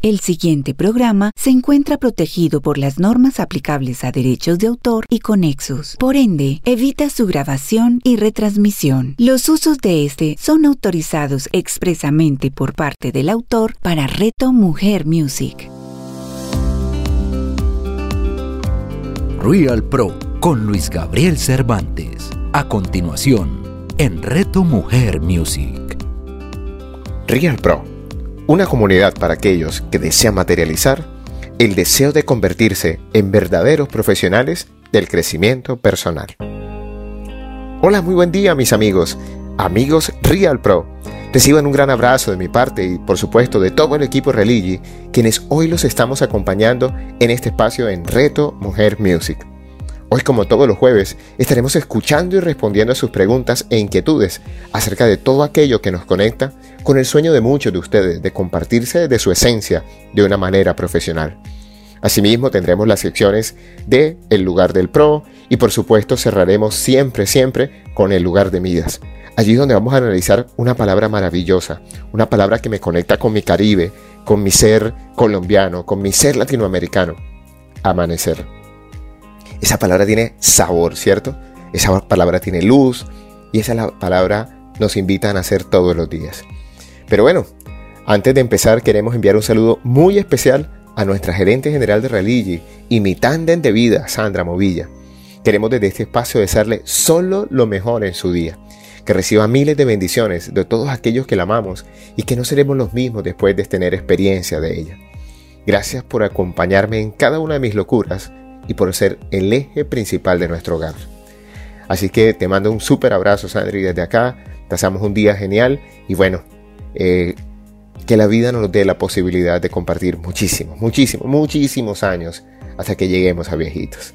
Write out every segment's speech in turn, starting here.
El siguiente programa se encuentra protegido por las normas aplicables a derechos de autor y conexos. Por ende, evita su grabación y retransmisión. Los usos de este son autorizados expresamente por parte del autor para Reto Mujer Music. Real Pro con Luis Gabriel Cervantes. A continuación, en Reto Mujer Music. Real Pro una comunidad para aquellos que desean materializar el deseo de convertirse en verdaderos profesionales del crecimiento personal. Hola, muy buen día mis amigos, amigos Real Pro. Reciban un gran abrazo de mi parte y por supuesto de todo el equipo Religi, quienes hoy los estamos acompañando en este espacio en Reto Mujer Music. Hoy, como todos los jueves, estaremos escuchando y respondiendo a sus preguntas e inquietudes acerca de todo aquello que nos conecta con el sueño de muchos de ustedes de compartirse de su esencia de una manera profesional. Asimismo, tendremos las secciones de El lugar del pro y por supuesto cerraremos siempre, siempre con el lugar de Midas. Allí donde vamos a analizar una palabra maravillosa, una palabra que me conecta con mi Caribe, con mi ser colombiano, con mi ser latinoamericano. Amanecer. Esa palabra tiene sabor, ¿cierto? Esa palabra tiene luz y esa palabra nos invita a nacer todos los días. Pero bueno, antes de empezar queremos enviar un saludo muy especial a nuestra gerente general de Religi y mi tándem de vida, Sandra Movilla. Queremos desde este espacio desearle solo lo mejor en su día, que reciba miles de bendiciones de todos aquellos que la amamos y que no seremos los mismos después de tener experiencia de ella. Gracias por acompañarme en cada una de mis locuras y por ser el eje principal de nuestro hogar. Así que te mando un súper abrazo, Sandri, desde acá. Pasamos un día genial y bueno, eh, que la vida nos dé la posibilidad de compartir muchísimos, muchísimos, muchísimos años hasta que lleguemos a viejitos.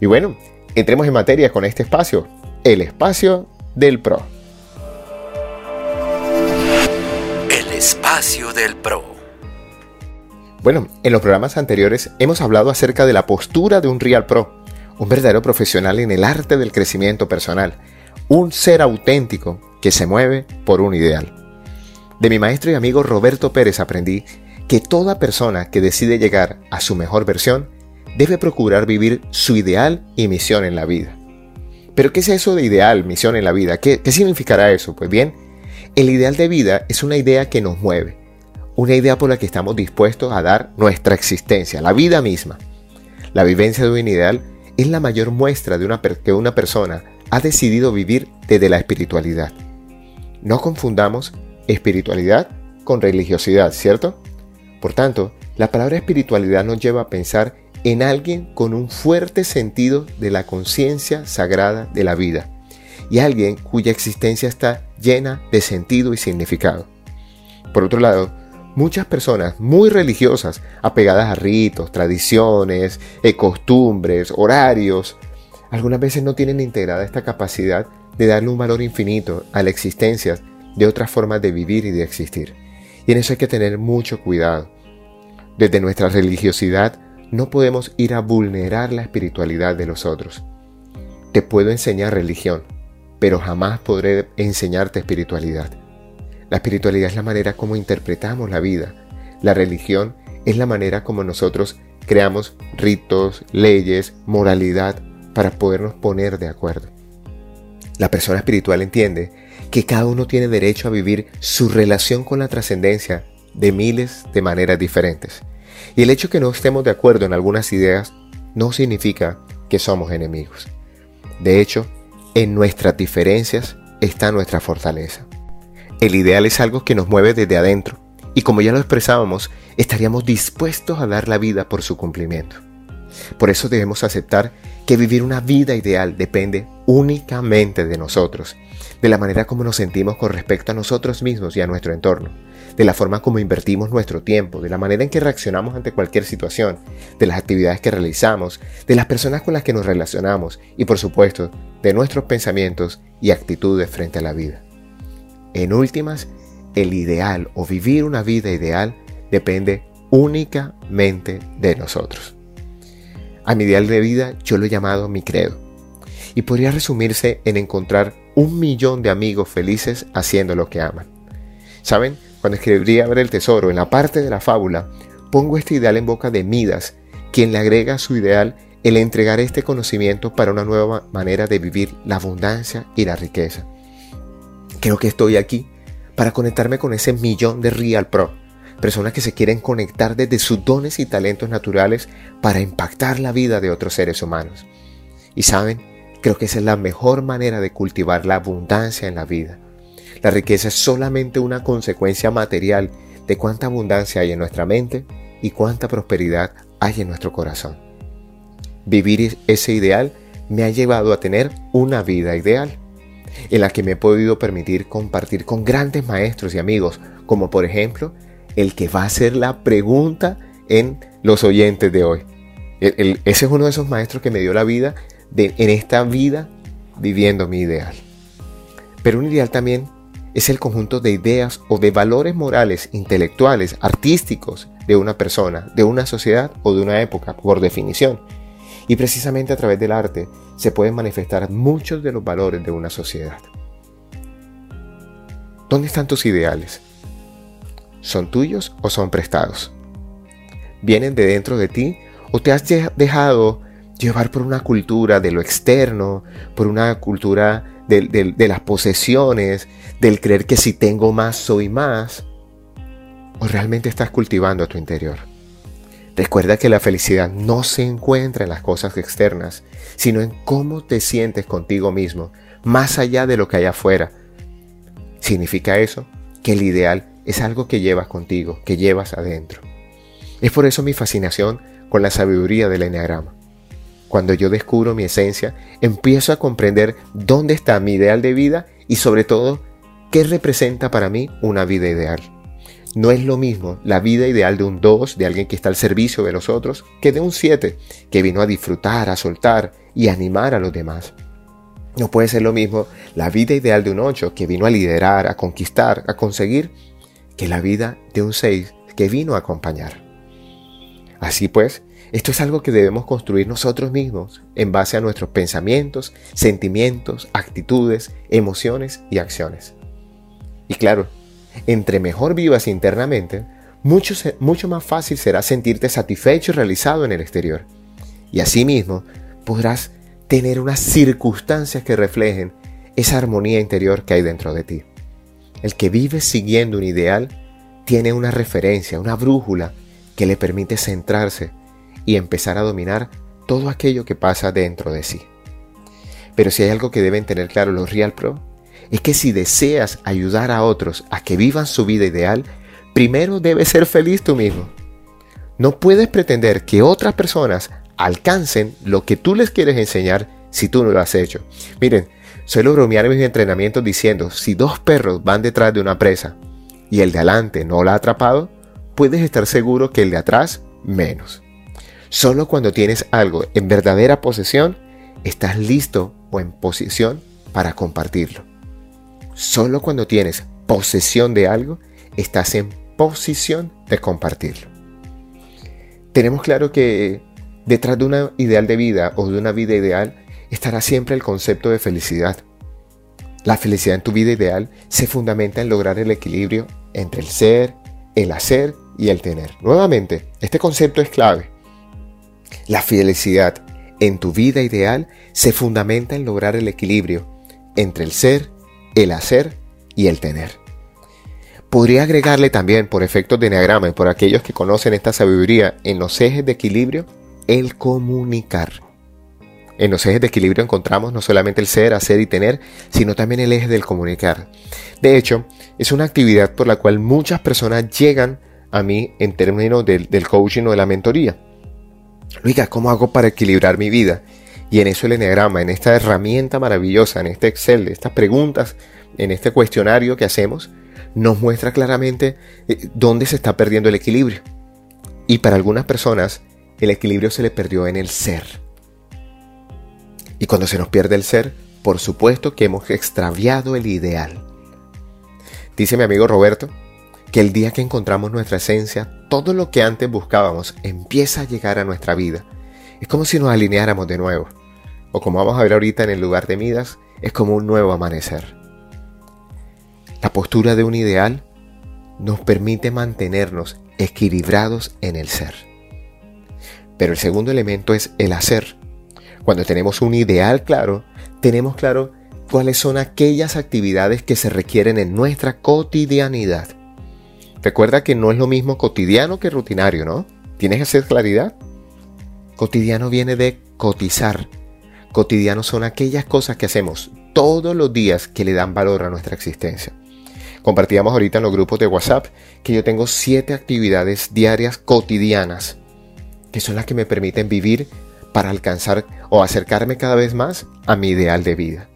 Y bueno, entremos en materia con este espacio, el espacio del PRO. El espacio del PRO. Bueno, en los programas anteriores hemos hablado acerca de la postura de un Real Pro, un verdadero profesional en el arte del crecimiento personal, un ser auténtico que se mueve por un ideal. De mi maestro y amigo Roberto Pérez aprendí que toda persona que decide llegar a su mejor versión debe procurar vivir su ideal y misión en la vida. Pero ¿qué es eso de ideal, misión en la vida? ¿Qué, significará eso? Pues bien, el ideal de vida es una idea que nos mueve, una idea por la que estamos dispuestos a dar nuestra existencia, la vida misma. La vivencia de un ideal es la mayor muestra de una que una persona ha decidido vivir desde la espiritualidad. No confundamos espiritualidad con religiosidad, ¿cierto? Por tanto, la palabra espiritualidad nos lleva a pensar en alguien con un fuerte sentido de la conciencia sagrada de la vida y alguien cuya existencia está llena de sentido y significado. Por otro lado, muchas personas muy religiosas, apegadas a ritos, tradiciones, eh, costumbres, horarios, algunas veces no tienen integrada esta capacidad de darle un valor infinito a la existencia de otras formas de vivir y de existir. Y en eso hay que tener mucho cuidado. Desde nuestra religiosidad no podemos ir a vulnerar la espiritualidad de los otros. Te puedo enseñar religión, pero jamás podré enseñarte espiritualidad. La espiritualidad es la manera como interpretamos la vida. La religión es la manera como nosotros creamos ritos, leyes, moralidad para podernos poner de acuerdo. La persona espiritual entiende que cada uno tiene derecho a vivir su relación con la trascendencia de miles de maneras diferentes. Y el hecho que no estemos de acuerdo en algunas ideas no significa que somos enemigos. De hecho, en nuestras diferencias está nuestra fortaleza. El ideal es algo que nos mueve desde adentro y como ya lo expresábamos, estaríamos dispuestos a dar la vida por su cumplimiento. Por eso debemos aceptar que vivir una vida ideal depende únicamente de nosotros, de la manera como nos sentimos con respecto a nosotros mismos y a nuestro entorno, de la forma como invertimos nuestro tiempo, de la manera en que reaccionamos ante cualquier situación, de las actividades que realizamos, de las personas con las que nos relacionamos y por supuesto de nuestros pensamientos y actitudes frente a la vida. En últimas, el ideal o vivir una vida ideal depende únicamente de nosotros. A mi ideal de vida yo lo he llamado mi credo y podría resumirse en encontrar un millón de amigos felices haciendo lo que aman. ¿Saben? cuando escribí Abre el Tesoro, en la parte de la fábula, pongo este ideal en boca de Midas, quien le agrega a su ideal el entregar este conocimiento para una nueva manera de vivir la abundancia y la riqueza. Creo que estoy aquí para conectarme con ese millón de Real Pro, personas que se quieren conectar desde sus dones y talentos naturales para impactar la vida de otros seres humanos. Y saben, creo que esa es la mejor manera de cultivar la abundancia en la vida. La riqueza es solamente una consecuencia material de cuánta abundancia hay en nuestra mente y cuánta prosperidad hay en nuestro corazón. Vivir ese ideal me ha llevado a tener una vida ideal en la que me he podido permitir compartir con grandes maestros y amigos, como por ejemplo el que va a ser la pregunta en los oyentes de hoy. ese es uno de esos maestros que me dio la vida en esta vida viviendo mi ideal. Pero un ideal también es el conjunto de ideas o de valores morales, intelectuales, artísticos de una persona, de una sociedad o de una época, por definición. Y precisamente a través del arte se pueden manifestar muchos de los valores de una sociedad. ¿Dónde están tus ideales? ¿Son tuyos o son prestados? ¿Vienen de dentro de ti o te has dejado llevar por una cultura de lo externo, por una cultura de, las posesiones, del creer que si tengo más soy más? ¿O realmente estás cultivando a tu interior? Recuerda que la felicidad no se encuentra en las cosas externas, sino en cómo te sientes contigo mismo, más allá de lo que hay afuera. Significa eso que el ideal es algo que llevas contigo, que llevas adentro. Es por eso mi fascinación con la sabiduría del enneagrama. Cuando yo descubro mi esencia, empiezo a comprender dónde está mi ideal de vida y sobre todo, qué representa para mí una vida ideal. No es lo mismo la vida ideal de un 2, de alguien que está al servicio de los otros, que de un 7, que vino a disfrutar, a soltar y animar a los demás. No puede ser lo mismo la vida ideal de un 8, que vino a liderar, a conquistar, a conseguir, que la vida de un 6, que vino a acompañar. Así pues, esto es algo que debemos construir nosotros mismos en base a nuestros pensamientos, sentimientos, actitudes, emociones y acciones. Y claro, entre mejor vivas internamente, mucho, mucho más fácil será sentirte satisfecho y realizado en el exterior. Y asimismo, podrás tener unas circunstancias que reflejen esa armonía interior que hay dentro de ti. El que vive siguiendo un ideal tiene una referencia, una brújula que le permite centrarse y empezar a dominar todo aquello que pasa dentro de sí. Pero si hay algo que deben tener claro los Real Pro, es que si deseas ayudar a otros a que vivan su vida ideal, primero debes ser feliz tú mismo. No puedes pretender que otras personas alcancen lo que tú les quieres enseñar si tú no lo has hecho. Miren, suelo bromear en mis entrenamientos diciendo, si dos perros van detrás de una presa y el de adelante no la ha atrapado, puedes estar seguro que el de atrás menos. Solo cuando tienes algo en verdadera posesión, estás listo o en posición para compartirlo. Solo cuando tienes posesión de algo, estás en posición de compartirlo. Tenemos claro que detrás de una ideal de vida o de una vida ideal estará siempre el concepto de felicidad. La felicidad en tu vida ideal se fundamenta en lograr el equilibrio entre el ser, el hacer y el tener. Nuevamente, este concepto es clave. La felicidad en tu vida ideal se fundamenta en lograr el equilibrio entre el ser, el hacer y el tener. Podría agregarle también, por efectos de enneagrama y por aquellos que conocen esta sabiduría, en los ejes de equilibrio, el comunicar. En los ejes de equilibrio encontramos no solamente el ser, hacer y tener, sino también el eje del comunicar. De hecho, es una actividad por la cual muchas personas llegan a mí en términos del, del coaching o de la mentoría. Oiga, ¿cómo hago para equilibrar mi vida? Y en eso el Enneagrama, en esta herramienta maravillosa, en este Excel, estas preguntas, en este cuestionario que hacemos, nos muestra claramente eh, dónde se está perdiendo el equilibrio. Y para algunas personas, el equilibrio se le perdió en el ser. Y cuando se nos pierde el ser, por supuesto que hemos extraviado el ideal. Dice mi amigo Roberto que el día que encontramos nuestra esencia, todo lo que antes buscábamos empieza a llegar a nuestra vida. Es como si nos alineáramos de nuevo o como vamos a ver ahorita en el lugar de Midas, es como un nuevo amanecer. La postura de un ideal nos permite mantenernos equilibrados en el ser. Pero el segundo elemento es el hacer. Cuando tenemos un ideal claro, tenemos claro cuáles son aquellas actividades que se requieren en nuestra cotidianidad. Recuerda que no es lo mismo cotidiano que rutinario, ¿no? ¿Tienes que hacer claridad? Cotidiano viene de cotizar. Cotidiano son aquellas cosas que hacemos todos los días que le dan valor a nuestra existencia. Compartíamos ahorita en los grupos de WhatsApp que yo tengo siete actividades diarias cotidianas, que son las que me permiten vivir para alcanzar o acercarme cada vez más a mi ideal de vida.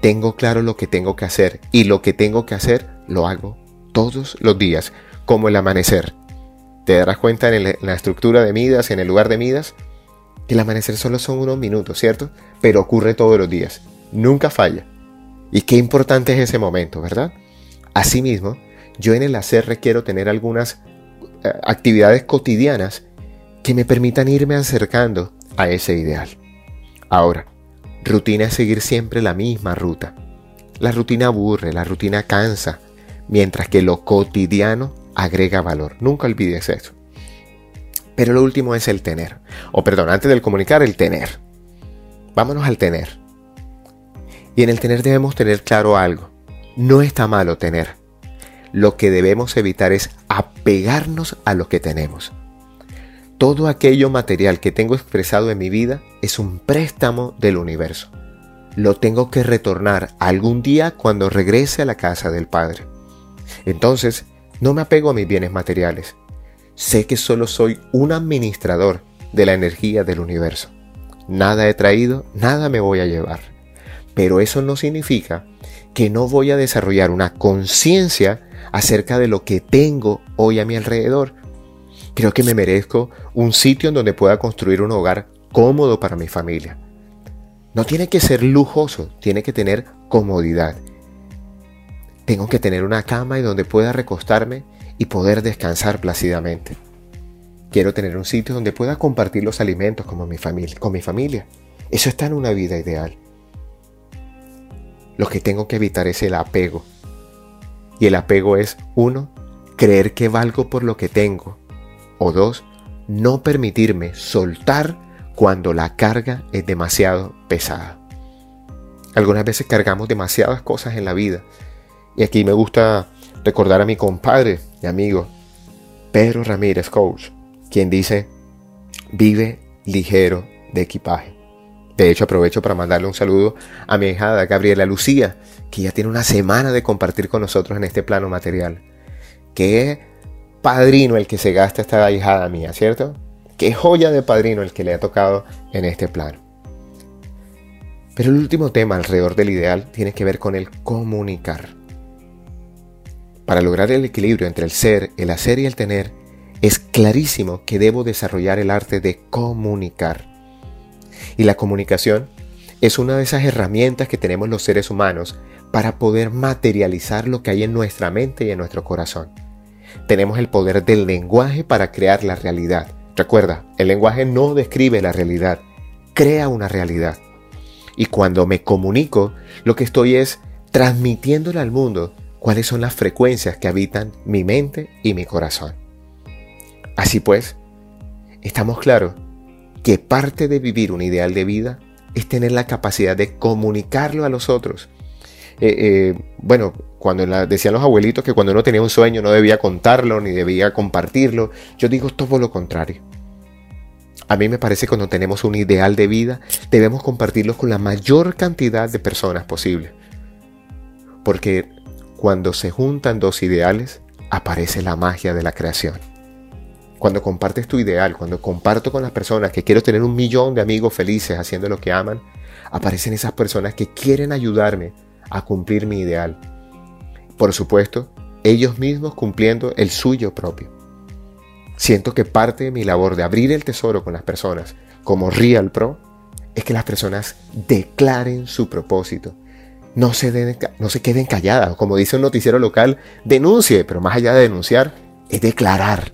Tengo claro lo que tengo que hacer y lo que tengo que hacer lo hago todos los días, como el amanecer. Te darás cuenta en, la estructura de Midas, en el lugar de Midas, que el amanecer solo son unos minutos, ¿cierto? Pero ocurre todos los días, nunca falla. Y qué importante es ese momento, ¿verdad? Asimismo, yo en el hacer requiero tener algunas eh, actividades cotidianas que me permitan irme acercando a ese ideal. Ahora, rutina es seguir siempre la misma ruta. La rutina aburre, la rutina cansa, mientras que lo cotidiano agrega valor. Nunca olvides eso. Pero lo último es el tener. O perdón, antes del comunicar, el tener. Vámonos al tener. Y en el tener debemos tener claro algo. No está malo tener. Lo que debemos evitar es apegarnos a lo que tenemos. Todo aquello material que tengo expresado en mi vida es un préstamo del universo. Lo tengo que retornar algún día cuando regrese a la casa del Padre. Entonces, no me apego a mis bienes materiales. Sé que solo soy un administrador de la energía del universo. Nada he traído, nada me voy a llevar. Pero eso no significa que no voy a desarrollar una conciencia acerca de lo que tengo hoy a mi alrededor. Creo que me merezco un sitio en donde pueda construir un hogar cómodo para mi familia. No tiene que ser lujoso, tiene que tener comodidad. Tengo que tener una cama y donde pueda recostarme y poder descansar plácidamente. Quiero tener un sitio donde pueda compartir los alimentos con mi familia, con mi familia. Eso está en una vida ideal. Lo que tengo que evitar es el apego. Y el apego es, uno, creer que valgo por lo que tengo. O dos, no permitirme soltar cuando la carga es demasiado pesada. Algunas veces cargamos demasiadas cosas en la vida. Y aquí me gusta recordar a mi compadre y amigo, Pedro Ramírez Coach, quien dice, vive ligero de equipaje. De hecho, aprovecho para mandarle un saludo a mi hijada Gabriela Lucía, que ya tiene una semana de compartir con nosotros en este plano material. Qué padrino el que se gasta esta hijada mía, ¿cierto? Qué joya de padrino el que le ha tocado en este plano. Pero el último tema alrededor del ideal tiene que ver con el comunicar. Para lograr el equilibrio entre el ser, el hacer y el tener, es clarísimo que debo desarrollar el arte de comunicar. Y la comunicación es una de esas herramientas que tenemos los seres humanos para poder materializar lo que hay en nuestra mente y en nuestro corazón. Tenemos el poder del lenguaje para crear la realidad. Recuerda, el lenguaje no describe la realidad, crea una realidad. Y cuando me comunico, lo que estoy es transmitiéndole al mundo cuáles son las frecuencias que habitan mi mente y mi corazón. Así pues, estamos claros que parte de vivir un ideal de vida es tener la capacidad de comunicarlo a los otros. Eh, eh, bueno, cuando decían los abuelitos que cuando uno tenía un sueño no debía contarlo ni debía compartirlo, yo digo todo lo contrario. A mí me parece que cuando tenemos un ideal de vida debemos compartirlo con la mayor cantidad de personas posible. Porque cuando se juntan dos ideales, aparece la magia de la creación. Cuando compartes tu ideal, cuando comparto con las personas que quiero tener un millón de amigos felices haciendo lo que aman, aparecen esas personas que quieren ayudarme a cumplir mi ideal. Por supuesto, ellos mismos cumpliendo el suyo propio. Siento que parte de mi labor de abrir el tesoro con las personas, como Real Pro, es que las personas declaren su propósito. No se, no se queden calladas. Como dice un noticiero local, denuncie, pero más allá de denunciar, es declarar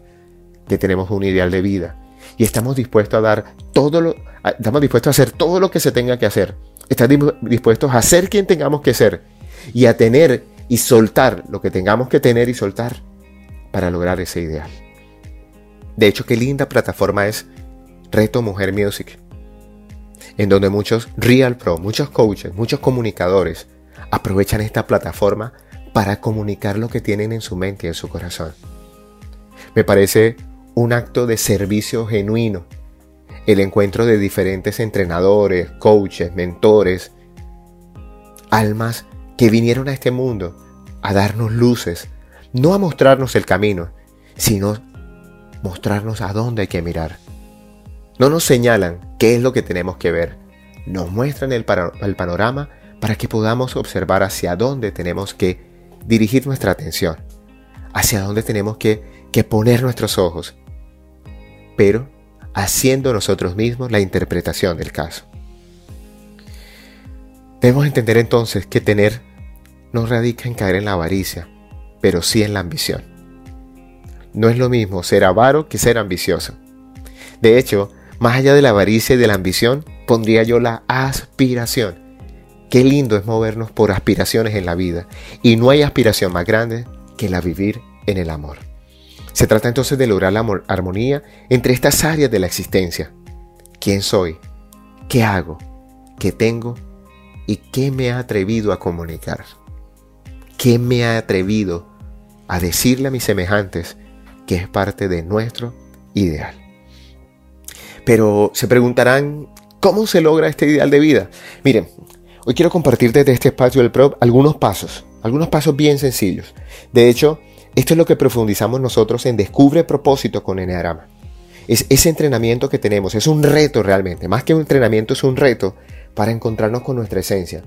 que tenemos un ideal de vida y estamos dispuestos a dar todo lo, estamos dispuestos a hacer todo lo que se tenga que hacer. Estamos dispuestos a ser quien tengamos que ser y a tener y soltar lo que tengamos que tener y soltar para lograr ese ideal. De hecho, qué linda plataforma es Reto Mujer Music, en donde muchos Real Pro, muchos coaches, muchos comunicadores aprovechan esta plataforma para comunicar lo que tienen en su mente y en su corazón. Me parece un acto de servicio genuino el encuentro de diferentes entrenadores, coaches, mentores, almas que vinieron a este mundo a darnos luces, no a mostrarnos el camino, sino mostrarnos a dónde hay que mirar. No nos señalan qué es lo que tenemos que ver, nos muestran el, panorama para que podamos observar hacia dónde tenemos que dirigir nuestra atención, hacia dónde tenemos que, que poner nuestros ojos, pero haciendo nosotros mismos la interpretación del caso. Debemos entender entonces que tener no radica en caer en la avaricia, pero sí en la ambición. No es lo mismo ser avaro que ser ambicioso. De hecho, más allá de la avaricia y de la ambición, pondría yo la aspiración. Qué lindo es movernos por aspiraciones en la vida, y no hay aspiración más grande que la vivir en el amor. Se trata entonces de lograr la armonía entre estas áreas de la existencia. ¿Quién soy? ¿Qué hago? ¿Qué tengo? ¿Y qué me ha atrevido a comunicar? ¿Qué me ha atrevido a decirle a mis semejantes que es parte de nuestro ideal? Pero se preguntarán, ¿cómo se logra este ideal de vida? Miren, hoy quiero compartir desde este espacio del PROP algunos pasos, algunos pasos bien sencillos. De hecho, esto es lo que profundizamos nosotros en Descubre propósito con Enneagrama. Es ese entrenamiento que tenemos, es un reto realmente, más que un entrenamiento es un reto para encontrarnos con nuestra esencia.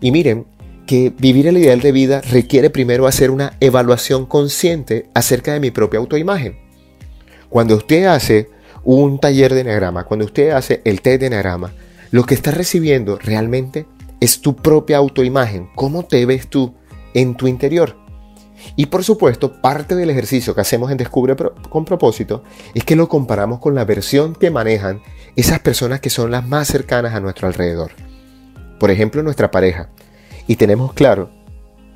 Y miren que vivir el ideal de vida requiere primero hacer una evaluación consciente acerca de mi propia autoimagen. Cuando usted hace un taller de Enneagrama, cuando usted hace el test de Enneagrama, lo que está recibiendo realmente es tu propia autoimagen, cómo te ves tú en tu interior. Y por supuesto, parte del ejercicio que hacemos en Descubre con propósito es que lo comparamos con la versión que manejan esas personas que son las más cercanas a nuestro alrededor. Por ejemplo, nuestra pareja. Y tenemos claro,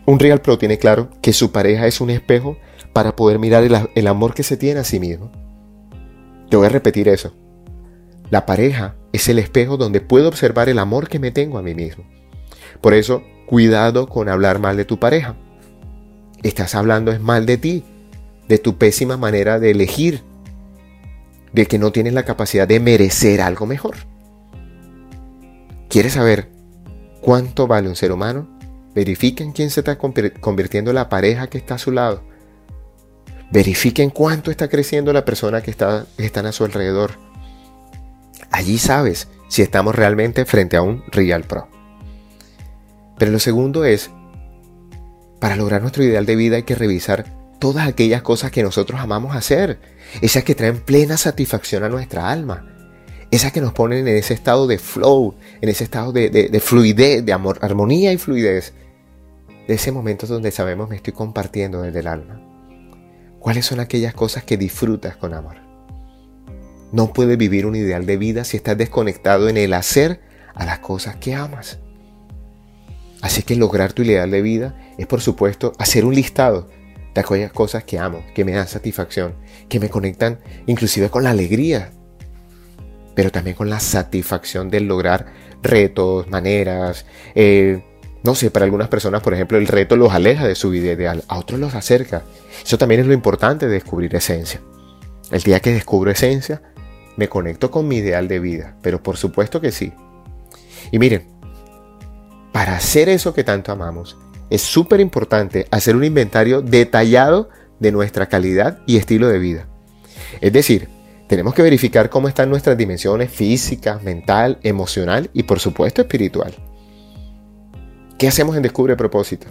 un Real Pro tiene claro que su pareja es un espejo para poder mirar el, el amor que se tiene a sí mismo. Te voy a repetir eso. La pareja es el espejo donde puedo observar el amor que me tengo a mí mismo. Por eso, cuidado con hablar mal de tu pareja estás hablando es mal de ti, de tu pésima manera de elegir, de que no tienes la capacidad de merecer algo mejor. ¿Quieres saber cuánto vale un ser humano? Verifiquen quién se está convirtiendo en la pareja que está a su lado. Verifiquen cuánto está creciendo la persona que está, están a su alrededor. Allí sabes si estamos realmente frente a un Real Pro. Pero lo segundo es para lograr nuestro ideal de vida hay que revisar todas aquellas cosas que nosotros amamos hacer, esas que traen plena satisfacción a nuestra alma, esas que nos ponen en ese estado de flow, en ese estado de, fluidez, de amor, armonía y fluidez, de ese momento donde sabemos me estoy compartiendo desde el alma. ¿Cuáles son aquellas cosas que disfrutas con amor? No puedes vivir un ideal de vida si estás desconectado en el hacer a las cosas que amas. Así que lograr tu ideal de vida es, por supuesto, hacer un listado de aquellas cosas que amo, que me dan satisfacción, que me conectan inclusive con la alegría, pero también con la satisfacción de lograr retos, maneras. Eh, no sé, para algunas personas, por ejemplo, el reto los aleja de su vida ideal, a otros los acerca. Eso también es lo importante de descubrir esencia. El día que descubro esencia, me conecto con mi ideal de vida, pero por supuesto que sí. Y miren, para hacer eso que tanto amamos, es súper importante hacer un inventario detallado de nuestra calidad y estilo de vida. Es decir, tenemos que verificar cómo están nuestras dimensiones física, mental, emocional y por supuesto espiritual. ¿Qué hacemos en Descubre Propósito?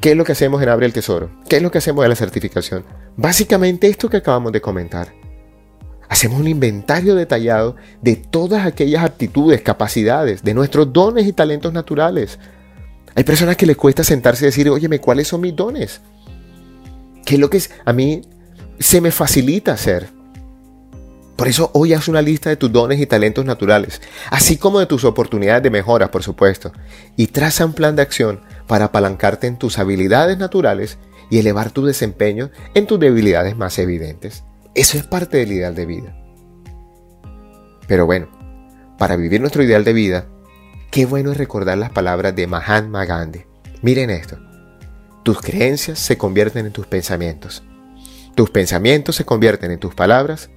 ¿Qué es lo que hacemos en Abre el Tesoro? ¿Qué es lo que hacemos en la certificación? Básicamente esto que acabamos de comentar. Hacemos un inventario detallado de todas aquellas aptitudes, capacidades, de nuestros dones y talentos naturales. Hay personas que les cuesta sentarse y decir, óyeme, ¿cuáles son mis dones? ¿Qué es lo que a mí se me facilita hacer? Por eso hoy haz una lista de tus dones y talentos naturales, así como de tus oportunidades de mejora, por supuesto, y traza un plan de acción para apalancarte en tus habilidades naturales y elevar tu desempeño en tus debilidades más evidentes. Eso es parte del ideal de vida. Pero bueno, para vivir nuestro ideal de vida, qué bueno es recordar las palabras de Mahatma Gandhi. Miren esto. Tus creencias se convierten en tus pensamientos. Tus pensamientos se convierten en tus palabras.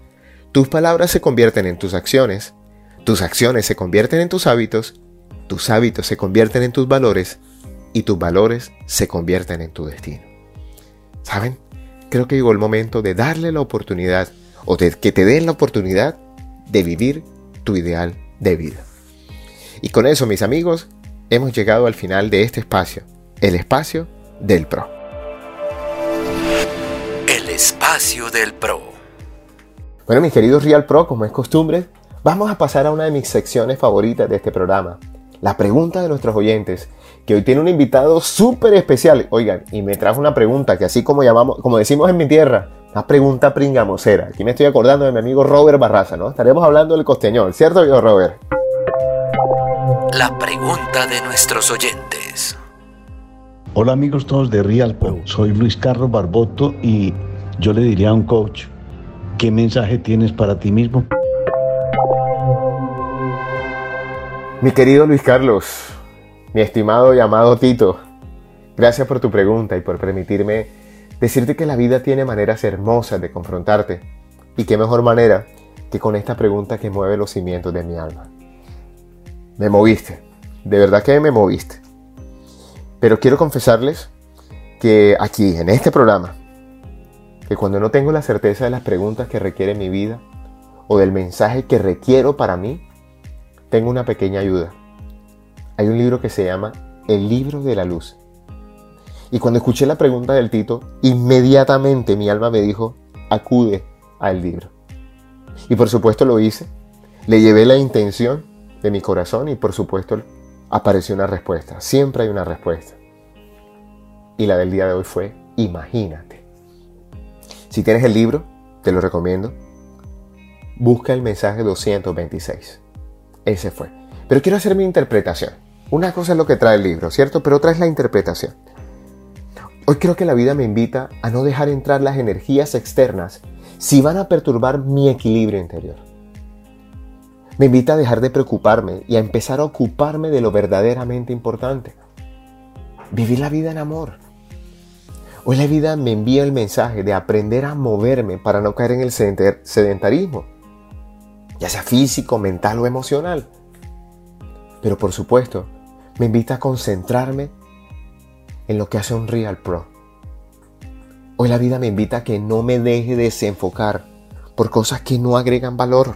Tus palabras se convierten en tus acciones. Tus acciones se convierten en tus hábitos. Tus hábitos se convierten en tus valores. Y tus valores se convierten en tu destino. ¿Saben? Creo que llegó el momento de darle la oportunidad o de que te den la oportunidad de vivir tu ideal de vida. Y con eso, mis amigos, hemos llegado al final de este espacio, el espacio del PRO. El espacio del PRO. Bueno, mis queridos Real Pro, como es costumbre, vamos a pasar a una de mis secciones favoritas de este programa, la pregunta de nuestros oyentes, que hoy tiene un invitado súper especial. Oigan, y me trajo una pregunta que así como llamamos, como decimos en mi tierra, una pregunta pringamosera. Aquí me estoy acordando de mi amigo Robert Barraza, ¿no? Estaremos hablando del costeñol, ¿cierto, yo, Robert? La pregunta de nuestros oyentes. Hola amigos todos de Real Pro, soy Luis Carlos Barboto y yo le diría a un coach, ¿qué mensaje tienes para ti mismo? Mi querido Luis Carlos, mi estimado y amado Tito, gracias por tu pregunta y por permitirme decirte que la vida tiene maneras hermosas de confrontarte. Y qué mejor manera que con esta pregunta que mueve los cimientos de mi alma. Me moviste, de verdad que me moviste. Pero quiero confesarles que aquí, en este programa, que cuando no tengo la certeza de las preguntas que requiere mi vida o del mensaje que requiero para mí, tengo una pequeña ayuda. Hay un libro que se llama El libro de la luz. Y cuando escuché la pregunta del Tito, inmediatamente mi alma me dijo, acude al libro. Y por supuesto lo hice. Le llevé la intención de mi corazón y por supuesto apareció una respuesta. Siempre hay una respuesta. Y la del día de hoy fue, imagínate. Si tienes el libro, te lo recomiendo. Busca el mensaje 226. Ese fue. Pero quiero hacer mi interpretación. Una cosa es lo que trae el libro, ¿cierto? Pero otra es la interpretación. Hoy creo que la vida me invita a no dejar entrar las energías externas si van a perturbar mi equilibrio interior. Me invita a dejar de preocuparme y a empezar a ocuparme de lo verdaderamente importante. Vivir la vida en amor. Hoy la vida me envía el mensaje de aprender a moverme para no caer en el sedentarismo ya sea físico, mental o emocional. Pero por supuesto, me invita a concentrarme en lo que hace un Real Pro. Hoy la vida me invita a que no me deje desenfocar por cosas que no agregan valor.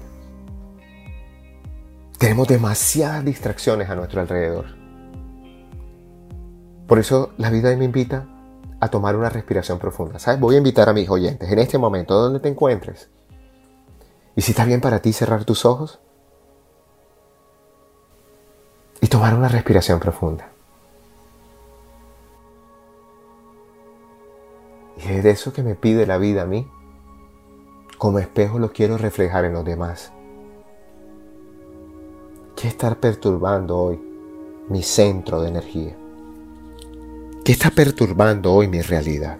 Tenemos demasiadas distracciones a nuestro alrededor. Por eso la vida me invita a tomar una respiración profunda. ¿Sabes? Voy a invitar a mis oyentes en este momento, donde te encuentres, ¿Y si está bien para ti cerrar tus ojos? Y tomar una respiración profunda. Y es de eso que me pide la vida a mí. Como espejo lo quiero reflejar en los demás. ¿Qué está perturbando hoy mi centro de energía? ¿Qué está perturbando hoy mi realidad?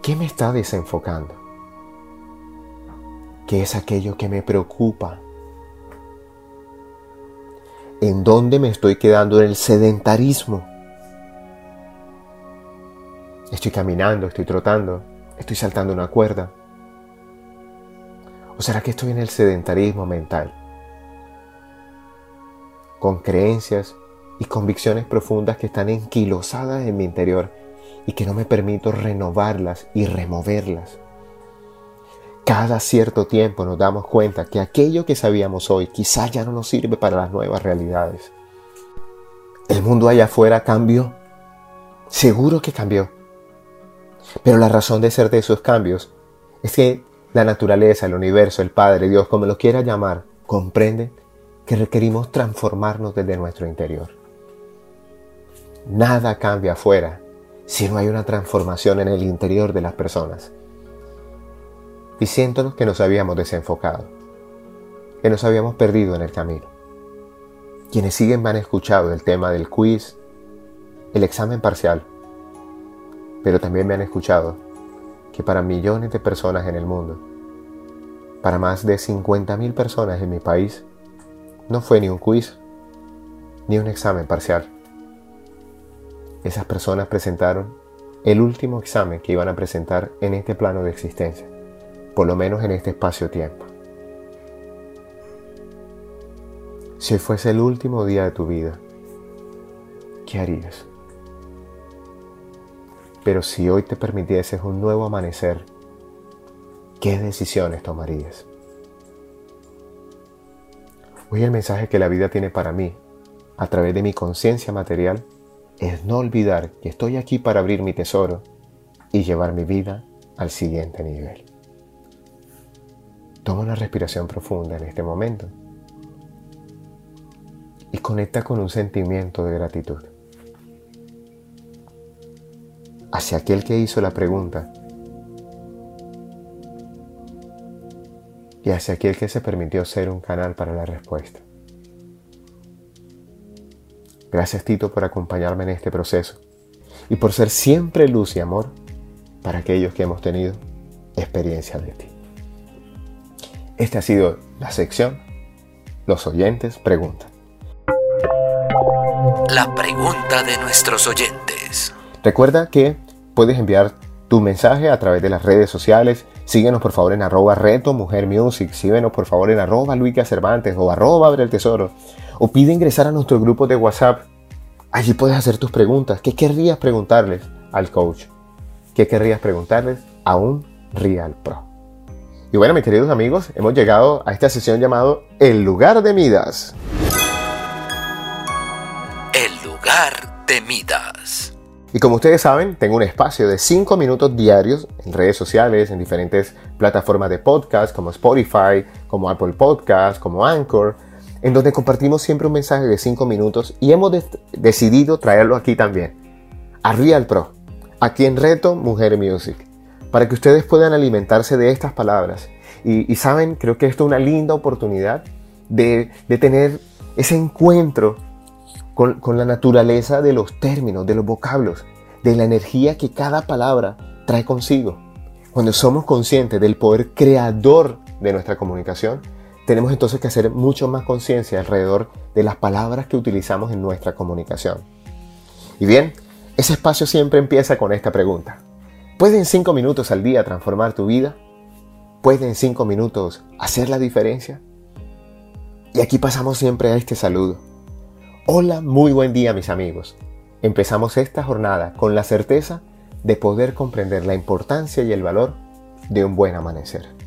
¿Qué me está desenfocando? ¿Qué es aquello que me preocupa? ¿En dónde me estoy quedando en el sedentarismo? Estoy caminando, estoy trotando, estoy saltando una cuerda. ¿O será que estoy en el sedentarismo mental? Con creencias y convicciones profundas que están enquilosadas en mi interior y que no me permito renovarlas y removerlas. Cada cierto tiempo nos damos cuenta que aquello que sabíamos hoy quizás ya no nos sirve para las nuevas realidades. El mundo allá afuera cambió. Seguro que cambió. Pero la razón de ser de esos cambios es que la naturaleza, el universo, el Padre, Dios, como lo quiera llamar, comprende que requerimos transformarnos desde nuestro interior. Nada cambia afuera si no hay una transformación en el interior de las personas diciéndonos que nos habíamos desenfocado, que nos habíamos perdido en el camino. Quienes siguen me han escuchado el tema del quiz, el examen parcial, pero también me han escuchado que para millones de personas en el mundo, para más de 50.000 personas en mi país, no fue ni un quiz, ni un examen parcial. Esas personas presentaron el último examen que iban a presentar en este plano de existencia, por lo menos en este espacio-tiempo. Si hoy fuese el último día de tu vida, ¿qué harías? Pero si hoy te permitieses un nuevo amanecer, ¿qué decisiones tomarías? Hoy el mensaje que la vida tiene para mí, a través de mi conciencia material, es no olvidar que estoy aquí para abrir mi tesoro y llevar mi vida al siguiente nivel. Toma una respiración profunda en este momento y conecta con un sentimiento de gratitud hacia aquel que hizo la pregunta y hacia aquel que se permitió ser un canal para la respuesta. Gracias Tito por acompañarme en este proceso y por ser siempre luz y amor para aquellos que hemos tenido experiencia de ti. Esta ha sido la sección Los oyentes preguntan. La pregunta de nuestros oyentes. Recuerda que puedes enviar tu mensaje a través de las redes sociales. Síguenos por favor en arroba reto mujer music. Síguenos por favor en arroba Luica Cervantes o arroba abre el tesoro. O pide ingresar a nuestro grupo de WhatsApp. Allí puedes hacer tus preguntas. ¿Qué querrías preguntarles al coach? ¿Qué querrías preguntarles a un Real Pro? Y bueno, mis queridos amigos, hemos llegado a esta sesión llamado El lugar de Midas. El lugar de Midas. Y como ustedes saben, tengo un espacio de 5 minutos diarios en redes sociales, en diferentes plataformas de podcast como Spotify, como Apple Podcast, como Anchor, en donde compartimos siempre un mensaje de 5 minutos y hemos decidido traerlo aquí también, a Real Pro, aquí en Reto Mujer Music, para que ustedes puedan alimentarse de estas palabras. Y, saben, creo que esto es una linda oportunidad de, de tener ese encuentro con, la naturaleza de los términos, de los vocablos, de la energía que cada palabra trae consigo. Cuando somos conscientes del poder creador de nuestra comunicación, tenemos entonces que hacer mucho más conciencia alrededor de las palabras que utilizamos en nuestra comunicación. Y bien, ese espacio siempre empieza con esta pregunta. ¿Puede en cinco minutos al día transformar tu vida? ¿Puede en cinco minutos hacer la diferencia? Y aquí pasamos siempre a este saludo. Hola, muy buen día mis amigos. Empezamos esta jornada con la certeza de poder comprender la importancia y el valor de un buen amanecer.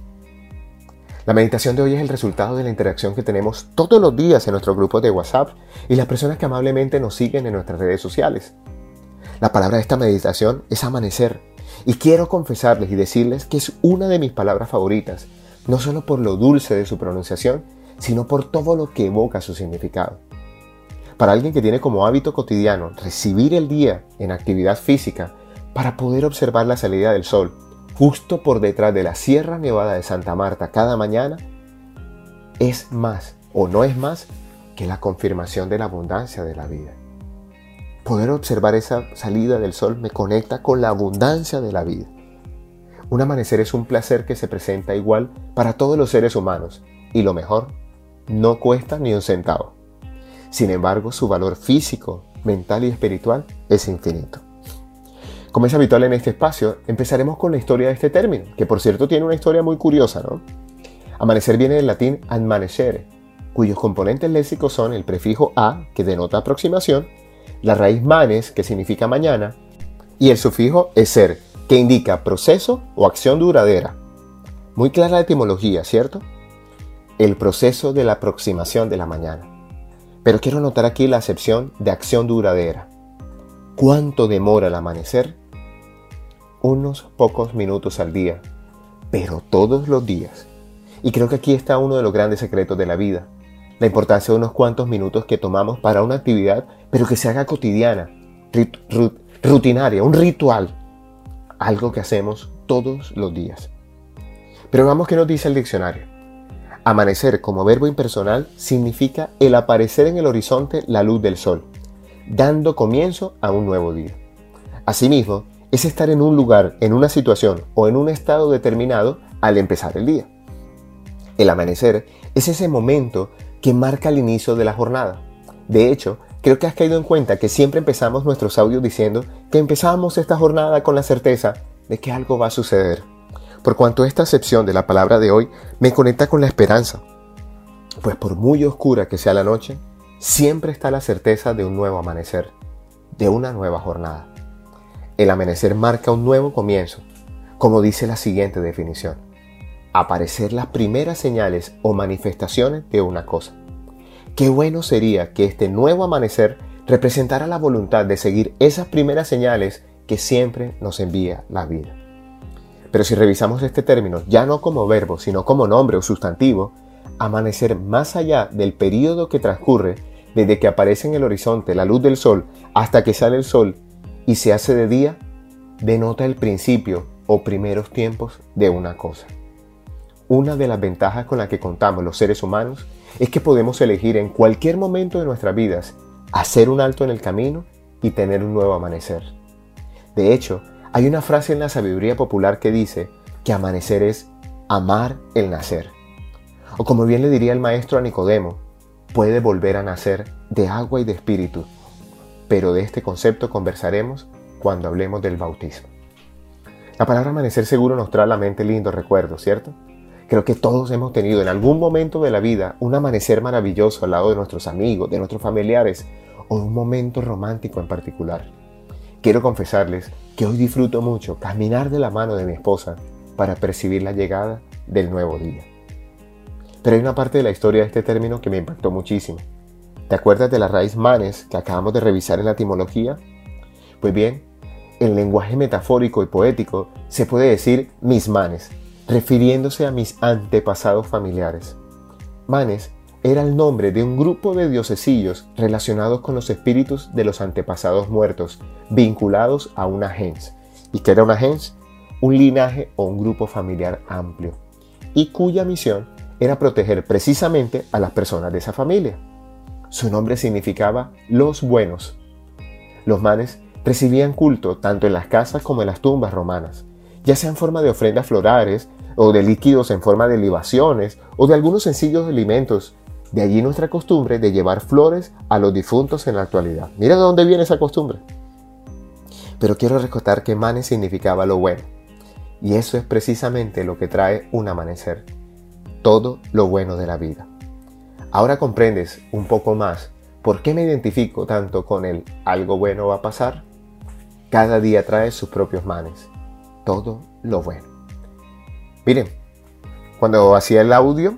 La meditación de hoy es el resultado de la interacción que tenemos todos los días en nuestro grupo de WhatsApp y las personas que amablemente nos siguen en nuestras redes sociales. La palabra de esta meditación es amanecer y quiero confesarles y decirles que es una de mis palabras favoritas, no solo por lo dulce de su pronunciación, sino por todo lo que evoca su significado. Para alguien que tiene como hábito cotidiano recibir el día en actividad física para poder observar la salida del sol justo por detrás de la Sierra Nevada de Santa Marta cada mañana, es más o no es más que la confirmación de la abundancia de la vida. Poder observar esa salida del sol me conecta con la abundancia de la vida. Un amanecer es un placer que se presenta igual para todos los seres humanos y lo mejor, no cuesta ni un centavo. Sin embargo, su valor físico, mental y espiritual es infinito. Como es habitual en este espacio, empezaremos con la historia de este término, que por cierto tiene una historia muy curiosa, ¿no? Amanecer viene del latín amanecer, cuyos componentes léxicos son el prefijo a, que denota aproximación, la raíz manes, que significa mañana, y el sufijo eser, que indica proceso o acción duradera. Muy clara la etimología, ¿cierto? El proceso de la aproximación de la mañana. Pero quiero notar aquí la acepción de acción duradera. ¿Cuánto demora el amanecer? Unos pocos minutos al día, pero todos los días. Y creo que aquí está uno de los grandes secretos de la vida. La importancia de unos cuantos minutos que tomamos para una actividad, pero que se haga cotidiana, rutinaria, un ritual. Algo que hacemos todos los días. Pero vamos que nos dice el diccionario. Amanecer como verbo impersonal significa el aparecer en el horizonte la luz del sol, dando comienzo a un nuevo día. Asimismo, es estar en un lugar, en una situación o en un estado determinado al empezar el día. El amanecer es ese momento que marca el inicio de la jornada. De hecho, creo que has caído en cuenta que siempre empezamos nuestros audios diciendo que empezamos esta jornada con la certeza de que algo va a suceder. Por cuanto esta acepción de la palabra de hoy me conecta con la esperanza. Pues por muy oscura que sea la noche, siempre está la certeza de un nuevo amanecer, de una nueva jornada. El amanecer marca un nuevo comienzo, como dice la siguiente definición. Aparecer las primeras señales o manifestaciones de una cosa. Qué bueno sería que este nuevo amanecer representara la voluntad de seguir esas primeras señales que siempre nos envía la vida. Pero si revisamos este término ya no como verbo, sino como nombre o sustantivo, amanecer más allá del periodo que transcurre desde que aparece en el horizonte la luz del sol hasta que sale el sol y se hace de día, denota el principio o primeros tiempos de una cosa. Una de las ventajas con las que contamos los seres humanos es que podemos elegir en cualquier momento de nuestras vidas hacer un alto en el camino y tener un nuevo amanecer. De hecho, hay una frase en la sabiduría popular que dice que amanecer es amar el nacer. O como bien le diría el maestro a Nicodemo, puede volver a nacer de agua y de espíritu, pero de este concepto conversaremos cuando hablemos del bautismo. La palabra amanecer seguro nos trae a la mente lindos recuerdos, ¿cierto? Creo que todos hemos tenido en algún momento de la vida un amanecer maravilloso al lado de nuestros amigos, de nuestros familiares o un momento romántico en particular. Quiero confesarles que hoy disfruto mucho caminar de la mano de mi esposa para percibir la llegada del nuevo día. Pero hay una parte de la historia de este término que me impactó muchísimo. ¿Te acuerdas de la raíz manes que acabamos de revisar en la etimología? Pues bien, en lenguaje metafórico y poético se puede decir mis manes, refiriéndose a mis antepasados familiares. Manes era el nombre de un grupo de diosecillos relacionados con los espíritus de los antepasados muertos, vinculados a una gens. ¿Y qué era una gens? Un linaje o un grupo familiar amplio, y cuya misión era proteger precisamente a las personas de esa familia. Su nombre significaba los buenos. Los manes recibían culto tanto en las casas como en las tumbas romanas, ya sea en forma de ofrendas florales o de líquidos en forma de libaciones o de algunos sencillos alimentos. De allí nuestra costumbre de llevar flores a los difuntos en la actualidad. Mira de dónde viene esa costumbre. Pero quiero recordar que manes significaba lo bueno. Y eso es precisamente lo que trae un amanecer todo lo bueno de la vida. Ahora comprendes un poco más por qué me identifico tanto con el algo bueno va a pasar. Cada día trae sus propios manes, todo lo bueno. Miren, cuando hacía el audio,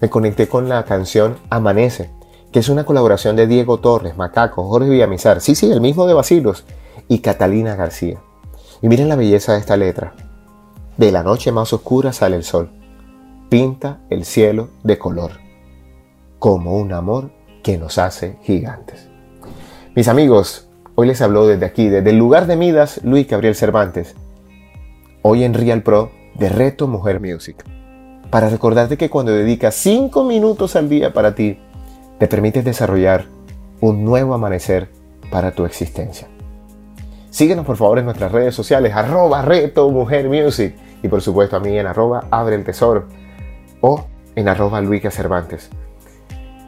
me conecté con la canción Amanece, que es una colaboración de Diego Torres, Macaco, Jorge Villamizar, sí, sí, el mismo de Basilos, y Catalina García. Y miren la belleza de esta letra. De la noche más oscura sale el sol pinta el cielo de color, como un amor que nos hace gigantes. Mis amigos, hoy les habló desde aquí, desde el lugar de Midas, Luis Gabriel Cervantes. Hoy en Real Pro de Reto Mujer Music. Para recordarte que cuando dedicas 5 minutos al día para ti, te permites desarrollar un nuevo amanecer para tu existencia. Síguenos por favor en nuestras redes sociales, arroba Reto Mujer Music y por supuesto a mí en arroba Abre el Tesoro o en arroba Cervantes.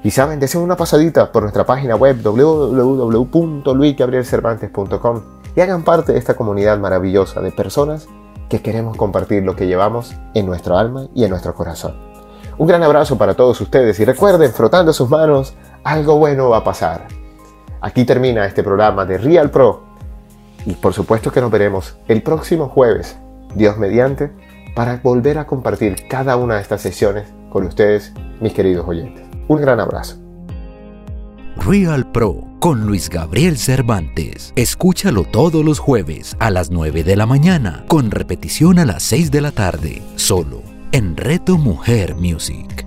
Y saben, deseen una pasadita por nuestra página web www.luicabrielcervantes.com y hagan parte de esta comunidad maravillosa de personas que queremos compartir lo que llevamos en nuestro alma y en nuestro corazón. Un gran abrazo para todos ustedes y recuerden, frotando sus manos, algo bueno va a pasar. Aquí termina este programa de Real Pro y por supuesto que nos veremos el próximo jueves, Dios mediante, para volver a compartir cada una de estas sesiones con ustedes, mis queridos oyentes. Un gran abrazo. Real Pro con Luis Gabriel Cervantes. Escúchalo todos los jueves a las 9 de la mañana, con repetición a las 6 de la tarde, solo en Reto Mujer Music.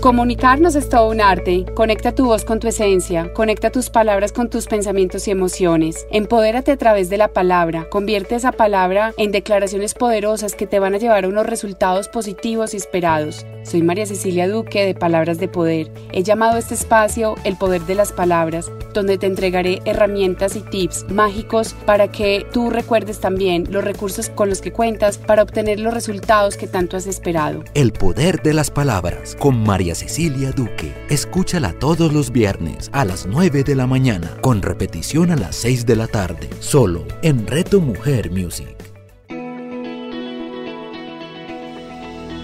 Comunicarnos es todo un arte. Conecta tu voz con tu esencia, conecta tus palabras con tus pensamientos y emociones. Empodérate a través de la palabra. Convierte esa palabra en declaraciones poderosas que te van a llevar a unos resultados positivos y esperados. Soy María Cecilia Duque de Palabras de Poder. He llamado a este espacio El Poder de las Palabras, donde te entregaré herramientas y tips mágicos para que tú recuerdes también los recursos con los que cuentas para obtener los resultados que tanto has esperado. El Poder de las Palabras con María Cecilia Duque. Escúchala todos los viernes a las 9 de la mañana, con repetición a las 6 de la tarde, solo en Reto Mujer Music.